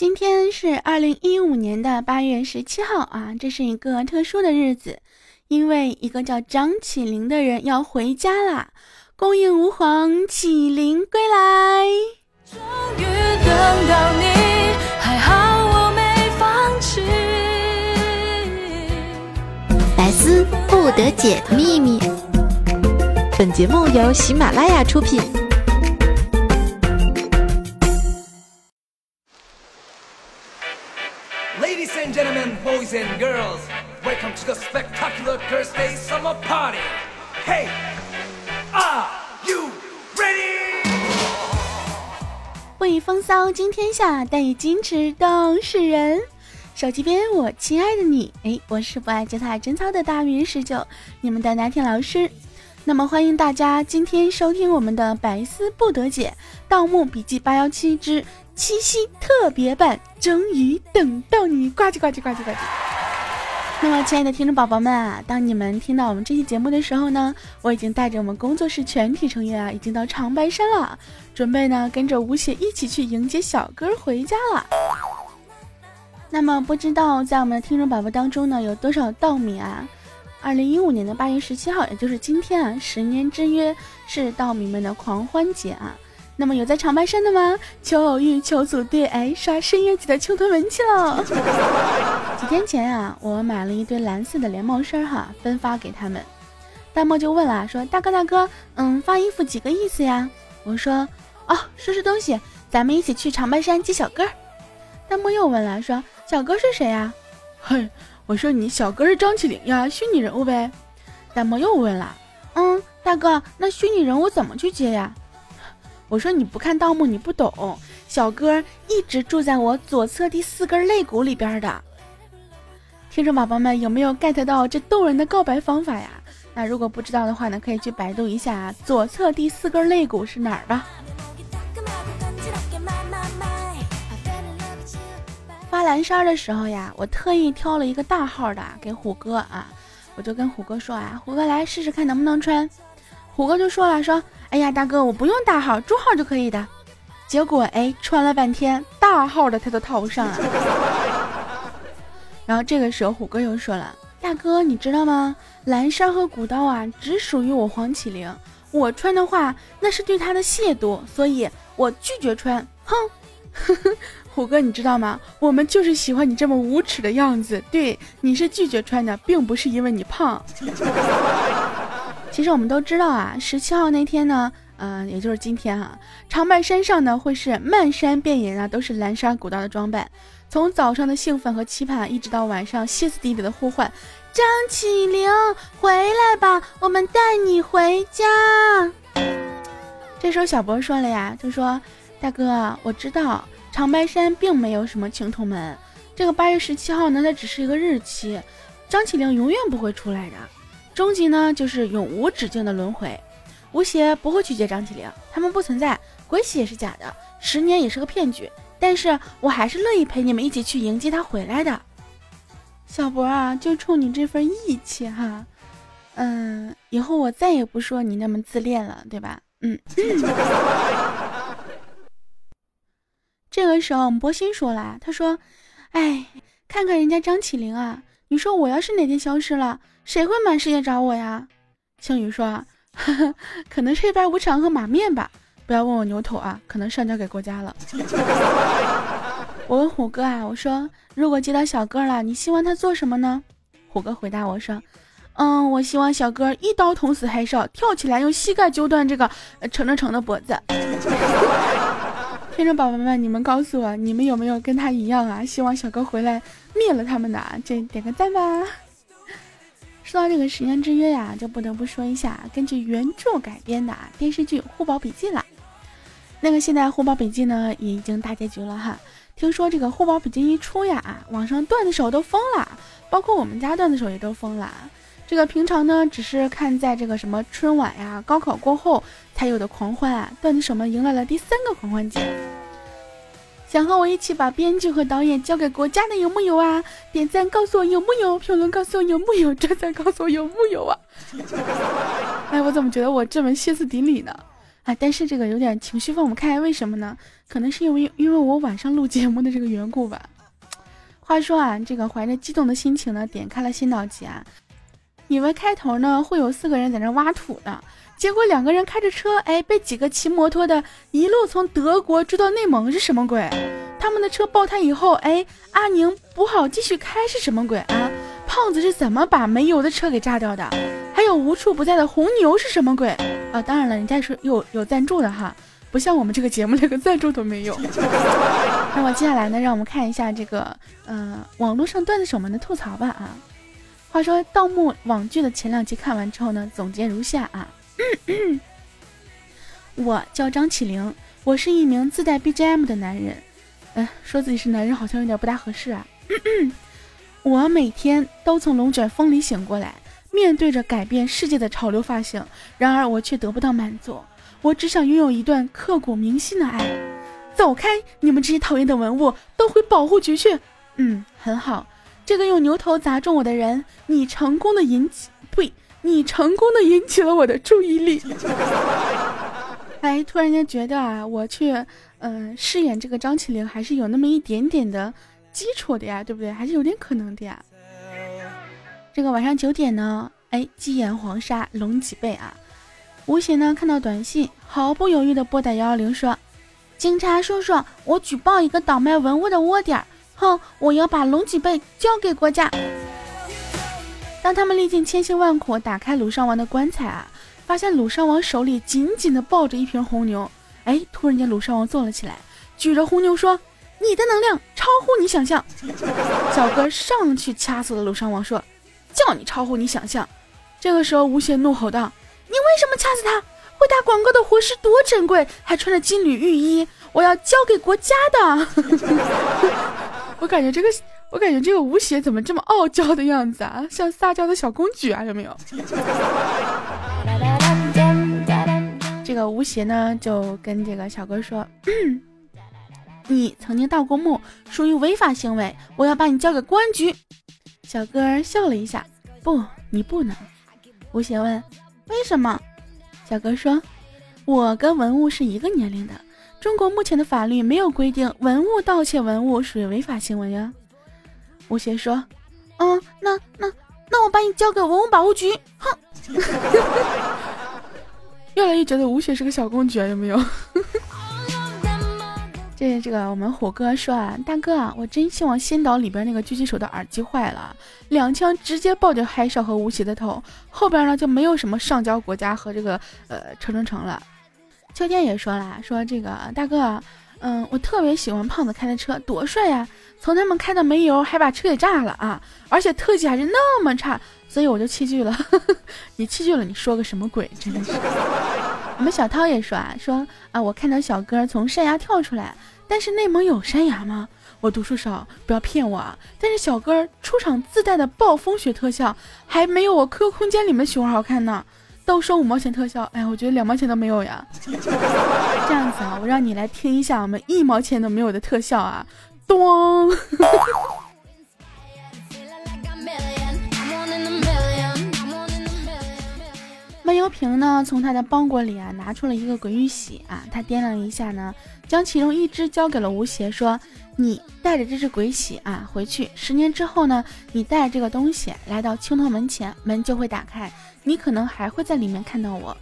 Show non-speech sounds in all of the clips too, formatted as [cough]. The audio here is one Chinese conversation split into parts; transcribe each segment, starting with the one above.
今天是二零一五年的八月十七号啊，这是一个特殊的日子，因为一个叫张起灵的人要回家啦。恭迎吾皇起灵归来。终于等到你，还好我没放弃。百思不得解的秘密。本节目由喜马拉雅出品。Boys and girls, welcome to the spectacular Thursday summer party. Hey, are you ready? 为风骚惊天下，但以矜持动世人。手机边，我亲爱的你，哎，我是不爱节操贞操的大名十九，你们的拿铁老师。那么欢迎大家今天收听我们的百思不得解《盗墓笔记八幺七之七夕特别版》，终于等到你，呱唧呱唧呱唧呱唧。那么亲爱的听众宝宝们啊，当你们听到我们这期节目的时候呢，我已经带着我们工作室全体成员啊，已经到长白山了，准备呢跟着吴邪一起去迎接小哥回家了。那么不知道在我们的听众宝宝当中呢，有多少稻米啊？二零一五年的八月十七号，也就是今天啊，十年之约是稻米们的狂欢节啊。那么有在长白山的吗？求偶遇，求组队，哎，刷深夜级的秋团文去了。[laughs] 几天前啊，我买了一堆蓝色的连帽衫哈，分发给他们。弹幕就问了，说大哥大哥，嗯，发衣服几个意思呀？我说，哦，收拾东西，咱们一起去长白山接小哥。弹幕又问了，说小哥是谁呀？嘿。我说你小哥是张起灵呀，虚拟人物呗。弹幕又问了，嗯，大哥，那虚拟人物怎么去接呀？我说你不看盗墓你不懂，小哥一直住在我左侧第四根肋骨里边的。听众宝宝们有没有 get 到这逗人的告白方法呀？那如果不知道的话呢，可以去百度一下左侧第四根肋骨是哪儿吧。发蓝衫的时候呀，我特意挑了一个大号的给虎哥啊，我就跟虎哥说啊，虎哥来试试看能不能穿。虎哥就说了，说，哎呀大哥，我不用大号，中号就可以的。结果哎，穿了半天，大号的他都套不上啊。[laughs] 然后这个时候虎哥又说了，大哥你知道吗？蓝衫和古刀啊，只属于我黄启灵，我穿的话那是对他的亵渎，所以我拒绝穿。哼。虎哥，你知道吗？我们就是喜欢你这么无耻的样子。对，你是拒绝穿的，并不是因为你胖。[laughs] 其实我们都知道啊，十七号那天呢，嗯，也就是今天哈，长白山上呢会是漫山遍野啊都是蓝山古道的装扮。从早上的兴奋和期盼，一直到晚上歇斯底里的呼唤：“张起灵，回来吧，我们带你回家。”这时候小博说了呀，就说：“大哥，我知道。”长白山并没有什么青铜门，这个八月十七号呢，它只是一个日期。张起灵永远不会出来的，终极呢就是永无止境的轮回。吴邪不会去接张起灵，他们不存在，鬼玺也是假的，十年也是个骗局。但是我还是乐意陪你们一起去迎接他回来的。小博啊，就冲你这份义气哈，嗯，以后我再也不说你那么自恋了，对吧？嗯。[laughs] 这个时候，我们波心说了，他说：“哎，看看人家张起灵啊，你说我要是哪天消失了，谁会满世界找我呀？”青雨说：“可能是一盘无常和马面吧，不要问我牛头啊，可能上交给国家了。[laughs] ”我问虎哥啊，我说：“如果接到小哥了，你希望他做什么呢？”虎哥回答我说：“嗯，我希望小哥一刀捅死黑少，跳起来用膝盖揪断这个程程程的脖子。”听众宝宝们，你们告诉我，你们有没有跟他一样啊？希望小哥回来灭了他们的，这点个赞吧。说到这个十年之约呀，就不得不说一下根据原著改编的电视剧《护宝笔记》了。那个现在《护宝笔记》呢也已经大结局了哈。听说这个《护宝笔记》一出呀，网上段子手都疯了，包括我们家段子手也都疯了。这个平常呢，只是看在这个什么春晚呀、高考过后才有的狂欢啊，段子手们迎来了第三个狂欢节。想和我一起把编剧和导演交给国家的有木有啊？点赞告诉我有木有，评论告诉我有木有，转赞告诉我有木有啊？[laughs] 哎，我怎么觉得我这么歇斯底里呢？啊，但是这个有点情绪放不开，为什么呢？可能是因为因为我晚上录节目的这个缘故吧。话说啊，这个怀着激动的心情呢，点开了新导集啊，以为开头呢会有四个人在那挖土呢，结果两个人开着车，哎，被几个骑摩托的一路从德国追到内蒙，是什么鬼？他们的车爆胎以后，哎，阿宁不好继续开，是什么鬼啊？胖子是怎么把没油的车给炸掉的？还有无处不在的红牛是什么鬼？啊，当然了，人家是有有赞助的哈，不像我们这个节目连个赞助都没有。[laughs] 那么接下来呢，让我们看一下这个，呃，网络上段子手们的吐槽吧啊。话说盗墓网剧的前两集看完之后呢，总结如下啊。[clears throat] 我叫张起灵，我是一名自带 BGM 的男人。哎，说自己是男人好像有点不大合适啊。[clears throat] 我每天都从龙卷风里醒过来。面对着改变世界的潮流发型，然而我却得不到满足。我只想拥有一段刻骨铭心的爱。走开！你们这些讨厌的文物，都回保护局去。嗯，很好。这个用牛头砸中我的人，你成功的引起，呸！你成功的引起了我的注意力。[laughs] 哎，突然间觉得啊，我去，嗯，饰演这个张起灵还是有那么一点点的基础的呀，对不对？还是有点可能的呀。这个晚上九点呢，哎，鸡眼黄沙龙脊背啊！吴邪呢看到短信，毫不犹豫的拨打幺幺零说：“警察叔叔，我举报一个倒卖文物的窝点，哼，我要把龙脊背交给国家。”当他们历尽千辛万苦打开鲁殇王的棺材啊，发现鲁殇王手里紧紧的抱着一瓶红牛，哎，突然间鲁殇王坐了起来，举着红牛说：“你的能量超乎你想象。”小哥上去掐死了鲁殇王，说。叫你超乎你想象！这个时候，吴邪怒吼道：“你为什么掐死他？会打广告的活尸多珍贵，还穿着金缕玉衣，我要交给国家的。” [laughs] 我感觉这个，我感觉这个吴邪怎么这么傲娇的样子啊？像撒娇的小公举啊？有没有？[laughs] 这个吴邪呢，就跟这个小哥说：“ [clears throat] 你曾经盗过墓，属于违法行为，我要把你交给公安局。”小哥笑了一下，不，你不能。吴邪问：“为什么？”小哥说：“我跟文物是一个年龄的，中国目前的法律没有规定文物盗窃文物属于违法行为呀。”吴邪说：“嗯，那那那我把你交给文物保护局。”哼，[laughs] 越来越觉得吴邪是个小公举，有没有？[laughs] 这这个我们虎哥说啊，大哥啊，我真希望仙岛里边那个狙击手的耳机坏了，两枪直接爆掉海少和吴邪的头，后边呢就没有什么上交国家和这个呃城城城了。秋天也说了，说这个大哥，嗯，我特别喜欢胖子开的车，多帅呀！从他们开的没油，还把车给炸了啊，而且特技还是那么差，所以我就弃剧了。[laughs] 你弃剧了，你说个什么鬼？真的是。我们小涛也说啊，说啊，我看到小哥从山崖跳出来。但是内蒙有山崖吗？我读书少，不要骗我啊！但是小哥出场自带的暴风雪特效还没有我 QQ 空间里面熊好看呢，都说五毛钱特效，哎呀，我觉得两毛钱都没有呀。这样子啊，我让你来听一下我们一毛钱都没有的特效啊，咚！闷油瓶呢，从他的包裹里啊拿出了一个鬼玉玺啊，他掂量一下呢，将其中一只交给了吴邪，说：“你带着这只鬼玺啊回去，十年之后呢，你带着这个东西来到青铜门前，门就会打开，你可能还会在里面看到我。”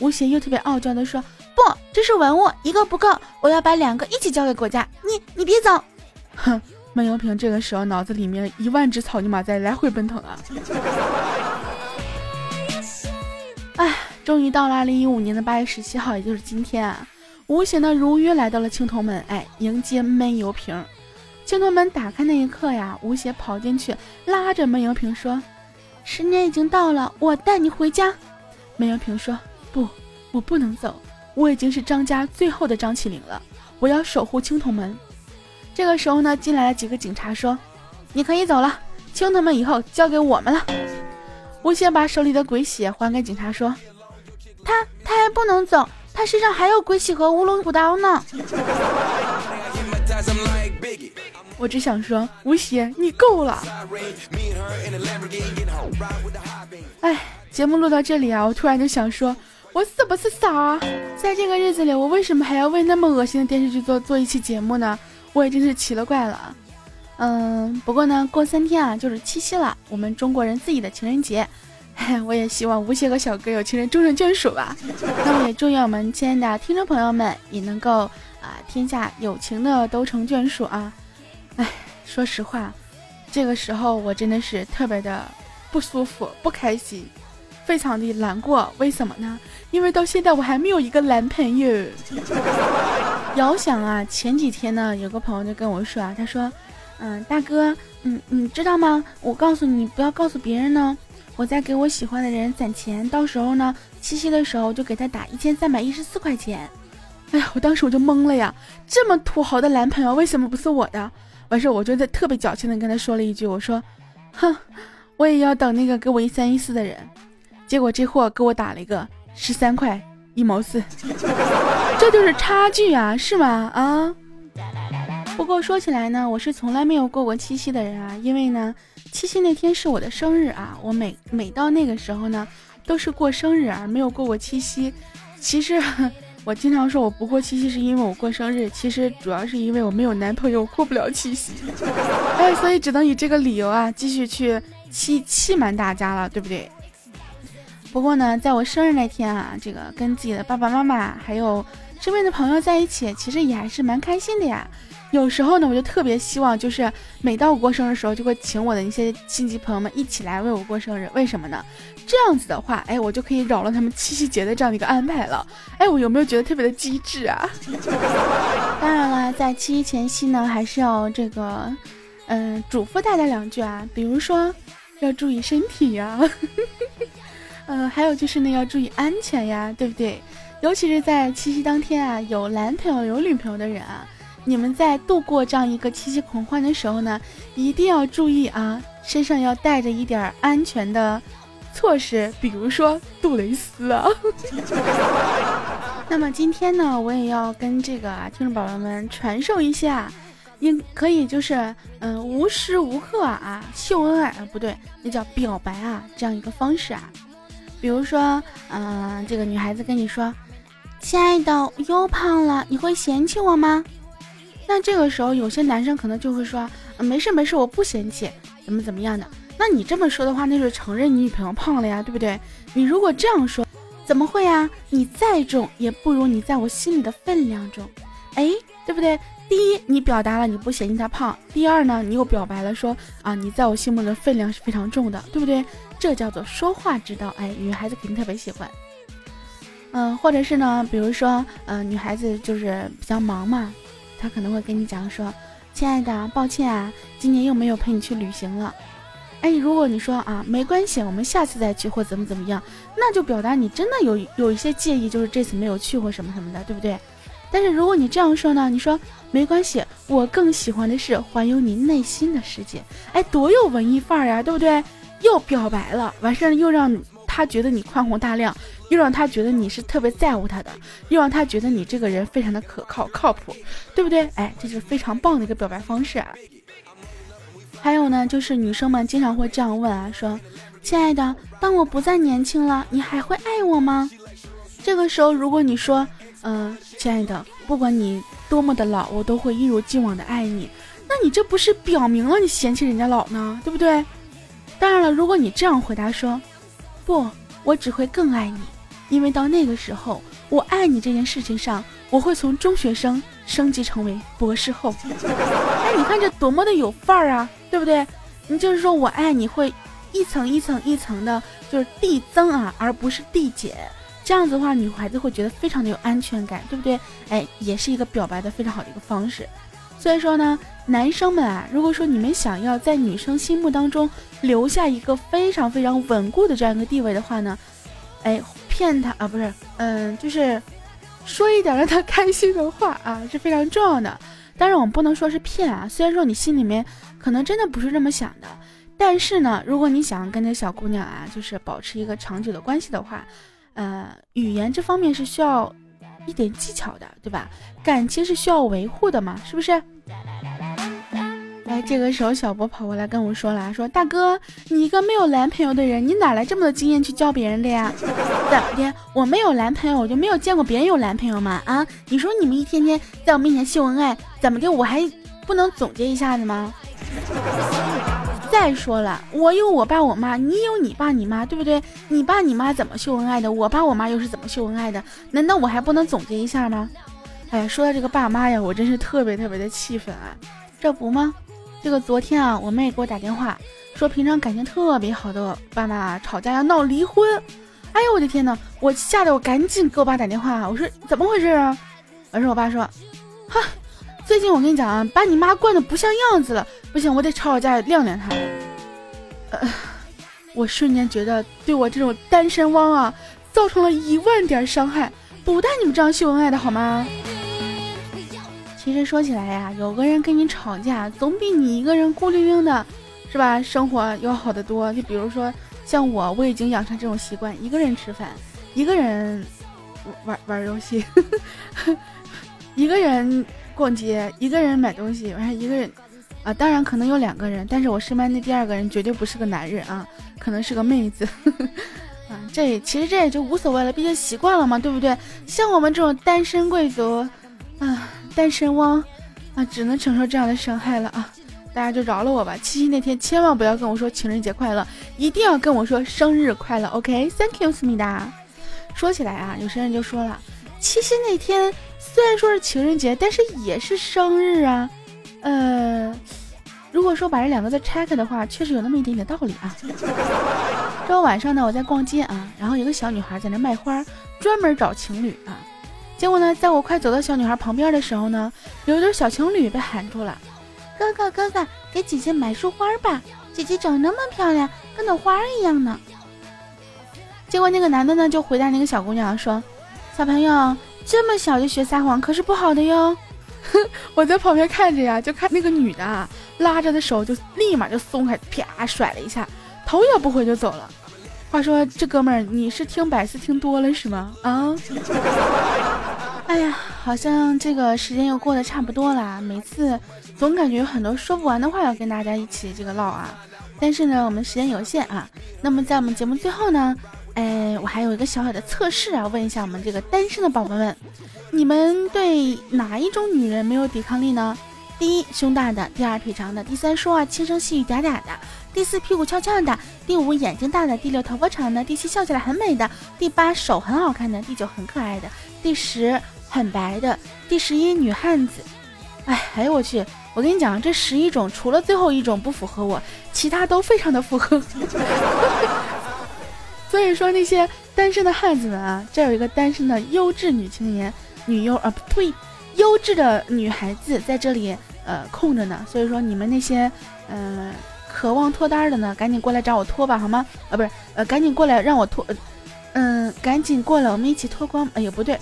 吴邪又特别傲娇的说：“不，这是文物，一个不够，我要把两个一起交给国家。你你别走！” [laughs] 哼，闷油瓶这个时候脑子里面一万只草泥马在来回奔腾啊。[laughs] 哎，终于到了二零一五年的八月十七号，也就是今天啊！吴邪呢如约来到了青铜门，哎，迎接闷油瓶。青铜门打开那一刻呀，吴邪跑进去，拉着闷油瓶说：“十年已经到了，我带你回家。”闷油瓶说：“不，我不能走，我已经是张家最后的张起灵了，我要守护青铜门。”这个时候呢，进来了几个警察，说：“你可以走了，青铜门以后交给我们了。”吴邪把手里的鬼玺还给警察，说：“他他还不能走，他身上还有鬼玺和乌龙古刀呢。”我只想说，吴邪，你够了！哎，节目录到这里啊，我突然就想说，我是不是傻？在这个日子里，我为什么还要为那么恶心的电视剧做做一期节目呢？我也真是奇了怪了。嗯，不过呢，过三天啊就是七夕了，我们中国人自己的情人节。我也希望吴邪和小哥有情人终成眷属吧。那么也祝愿我们亲爱的听众朋友们也能够啊，天下有情的都成眷属啊。哎，说实话，这个时候我真的是特别的不舒服、不开心，非常的难过。为什么呢？因为到现在我还没有一个男朋友。[laughs] 遥想啊，前几天呢，有个朋友就跟我说啊，他说。嗯，大哥，嗯，你知道吗？我告诉你，不要告诉别人呢。我在给我喜欢的人攒钱，到时候呢，七夕的时候就给他打一千三百一十四块钱。哎呀，我当时我就懵了呀，这么土豪的男朋友为什么不是我的？完事我就在特别矫情的跟他说了一句，我说，哼，我也要等那个给我一三一四的人。结果这货给我打了一个十三块一毛四，[laughs] 这就是差距啊，是吗？啊？不过说起来呢，我是从来没有过过七夕的人啊，因为呢，七夕那天是我的生日啊，我每每到那个时候呢，都是过生日而没有过过七夕。其实我经常说我不过七夕是因为我过生日，其实主要是因为我没有男朋友，过不了七夕。[laughs] 哎，所以只能以这个理由啊，继续去欺欺瞒大家了，对不对？不过呢，在我生日那天啊，这个跟自己的爸爸妈妈还有身边的朋友在一起，其实也还是蛮开心的呀。有时候呢，我就特别希望，就是每到我过生日的时候，就会请我的一些亲戚朋友们一起来为我过生日。为什么呢？这样子的话，哎，我就可以扰乱他们七夕节的这样的一个安排了。哎，我有没有觉得特别的机智啊？[laughs] 当然了，在七夕前夕呢，还是要这个，嗯，嘱咐大家两句啊，比如说要注意身体呀，嗯，[laughs] 还有就是呢，要注意安全呀，对不对？尤其是在七夕当天啊，有男朋友有女朋友的人啊。你们在度过这样一个七夕狂欢的时候呢，一定要注意啊，身上要带着一点安全的措施，比如说杜蕾斯啊。[laughs] 那么今天呢，我也要跟这个听众宝宝们传授一下，应可以就是嗯无时无刻啊秀恩爱啊，不对，那叫表白啊这样一个方式啊。比如说，嗯，这个女孩子跟你说：“亲爱的，我又胖了，你会嫌弃我吗？”那这个时候，有些男生可能就会说：“没事没事，我不嫌弃，怎么怎么样的。”那你这么说的话，那是承认你女朋友胖了呀，对不对？你如果这样说，怎么会呀？你再重也不如你在我心里的分量重，哎，对不对？第一，你表达了你不嫌弃她胖；第二呢，你又表白了说啊，你在我心目中的分量是非常重的，对不对？这叫做说话之道，哎，女孩子肯定特别喜欢。嗯，或者是呢，比如说，嗯，女孩子就是比较忙嘛。他可能会跟你讲说：“亲爱的，抱歉啊，今年又没有陪你去旅行了。”哎，如果你说啊，没关系，我们下次再去或怎么怎么样，那就表达你真的有有一些介意，就是这次没有去或什么什么的，对不对？但是如果你这样说呢，你说没关系，我更喜欢的是环游你内心的世界。哎，多有文艺范儿呀，对不对？又表白了，完事儿又让他觉得你宽宏大量。又让他觉得你是特别在乎他的，又让他觉得你这个人非常的可靠靠谱，对不对？哎，这是非常棒的一个表白方式啊。还有呢，就是女生们经常会这样问啊，说：“亲爱的，当我不再年轻了，你还会爱我吗？”这个时候，如果你说：“嗯，亲爱的，不管你多么的老，我都会一如既往的爱你。”那你这不是表明了你嫌弃人家老呢，对不对？当然了，如果你这样回答说：“不，我只会更爱你。”因为到那个时候，我爱你这件事情上，我会从中学生升级成为博士后。哎，你看这多么的有范儿啊，对不对？你就是说我爱你会一层一层一层的，就是递增啊，而不是递减。这样子的话，女孩子会觉得非常的有安全感，对不对？哎，也是一个表白的非常好的一个方式。所以说呢，男生们啊，如果说你们想要在女生心目当中留下一个非常非常稳固的这样一个地位的话呢，哎。骗他啊，不是，嗯，就是说一点让他开心的话啊，是非常重要的。当然，我们不能说是骗啊。虽然说你心里面可能真的不是这么想的，但是呢，如果你想跟这小姑娘啊，就是保持一个长久的关系的话，呃，语言这方面是需要一点技巧的，对吧？感情是需要维护的嘛，是不是？哎，这个时候小波跑过来跟我说了，说大哥，你一个没有男朋友的人，你哪来这么多经验去教别人的呀？怎么的？我没有男朋友，我就没有见过别人有男朋友吗？啊？你说你们一天天在我面前秀恩爱，怎么的？我还不能总结一下子吗？[laughs] 再说了，我有我爸我妈，你有你爸你妈，对不对？你爸你妈怎么秀恩爱的？我爸我妈又是怎么秀恩爱的？难道我还不能总结一下吗？哎，说到这个爸妈呀，我真是特别特别的气愤啊！这不吗？这个昨天啊，我妹给我打电话说，平常感情特别好的爸妈吵架要闹离婚。哎呦我的天呐，我吓得我赶紧给我爸打电话，我说怎么回事啊？完事我爸说，哈，最近我跟你讲啊，把你妈惯的不像样子了，不行，我得吵吵架晾晾她。呃，我瞬间觉得对我这种单身汪啊，造成了一万点伤害，不带你们这样秀恩爱的好吗？其实说起来呀，有个人跟你吵架，总比你一个人孤零零的，是吧？生活要好得多。就比如说像我，我已经养成这种习惯，一个人吃饭，一个人玩玩游戏，[laughs] 一个人逛街，一个人买东西，完一个人啊，当然可能有两个人，但是我身边的第二个人绝对不是个男人啊，可能是个妹子。[laughs] 啊，这其实这也就无所谓了，毕竟习惯了嘛，对不对？像我们这种单身贵族，啊。单身汪，啊，只能承受这样的伤害了啊！大家就饶了我吧。七夕那天千万不要跟我说情人节快乐，一定要跟我说生日快乐。OK，Thank you，思密达。说起来啊，有些人就说了，七夕那天虽然说是情人节，但是也是生日啊。呃，如果说把这两个字拆开的话，确实有那么一点点道理啊。[laughs] 这晚上呢，我在逛街啊，然后有个小女孩在那卖花，专门找情侣啊。结果呢，在我快走到小女孩旁边的时候呢，有一对小情侣被喊住了。哥哥，哥哥，给姐姐买束花吧，姐姐长那么漂亮，跟朵花一样呢。结果那个男的呢，就回答那个小姑娘说：“小朋友，这么小就学撒谎，可是不好的哟。[laughs] ”我在旁边看着呀，就看那个女的啊，拉着的手就立马就松开，啪甩了一下，头也不回就走了。话说这哥们儿，你是听百思听多了是吗？啊？哎呀，好像这个时间又过得差不多了。每次总感觉有很多说不完的话要跟大家一起这个唠啊。但是呢，我们时间有限啊。那么在我们节目最后呢，哎，我还有一个小小的测试啊，问一下我们这个单身的宝宝们，你们对哪一种女人没有抵抗力呢？第一，胸大的；第二，腿长的；第三，说话轻声细语嗲嗲的；第四，屁股翘翘的；第五，眼睛大的；第六，头发长的；第七，笑起来很美的；第八，手很好看的；第九，很可爱的；第十。很白的第十一女汉子，哎，哎呦我去！我跟你讲，这十一种除了最后一种不符合我，其他都非常的符合。所以说那些单身的汉子们啊，这有一个单身的优质女青年、女优啊，不对，优质的女孩子在这里呃空着呢。所以说你们那些嗯渴望脱单的呢，赶紧过来找我脱吧，好吗？啊，不是，呃，赶紧过来让我脱。嗯，赶紧过来，我们一起脱光。哎呀，不对，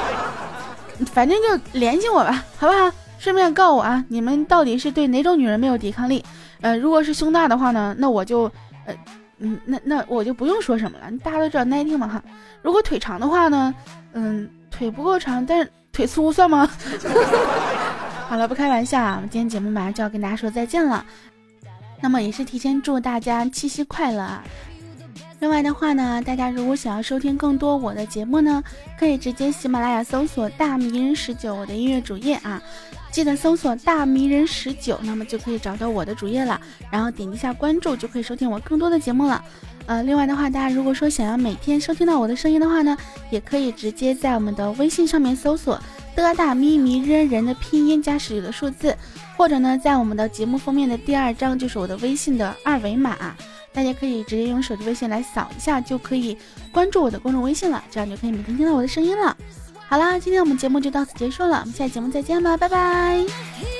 [laughs] 反正就联系我吧，好不好？顺便告我啊，你们到底是对哪种女人没有抵抗力？呃，如果是胸大的话呢，那我就，呃，嗯，那那我就不用说什么了，大家都知道耐听嘛哈。如果腿长的话呢，嗯，腿不够长，但是腿粗算吗？[laughs] 好了，不开玩笑啊，今天节目马上就要跟大家说再见了，那么也是提前祝大家七夕快乐啊！另外的话呢，大家如果想要收听更多我的节目呢，可以直接喜马拉雅搜索“大迷人十九”我的音乐主页啊，记得搜索“大迷人十九”，那么就可以找到我的主页了，然后点击一下关注，就可以收听我更多的节目了。呃，另外的话，大家如果说想要每天收听到我的声音的话呢，也可以直接在我们的微信上面搜索“的大咪咪扔人”的拼音加十九的数字，或者呢，在我们的节目封面的第二张就是我的微信的二维码。大家可以直接用手机微信来扫一下，就可以关注我的公众微信了，这样就可以每天听到我的声音了。好啦，今天我们节目就到此结束了，我们下期节目再见吧，拜拜。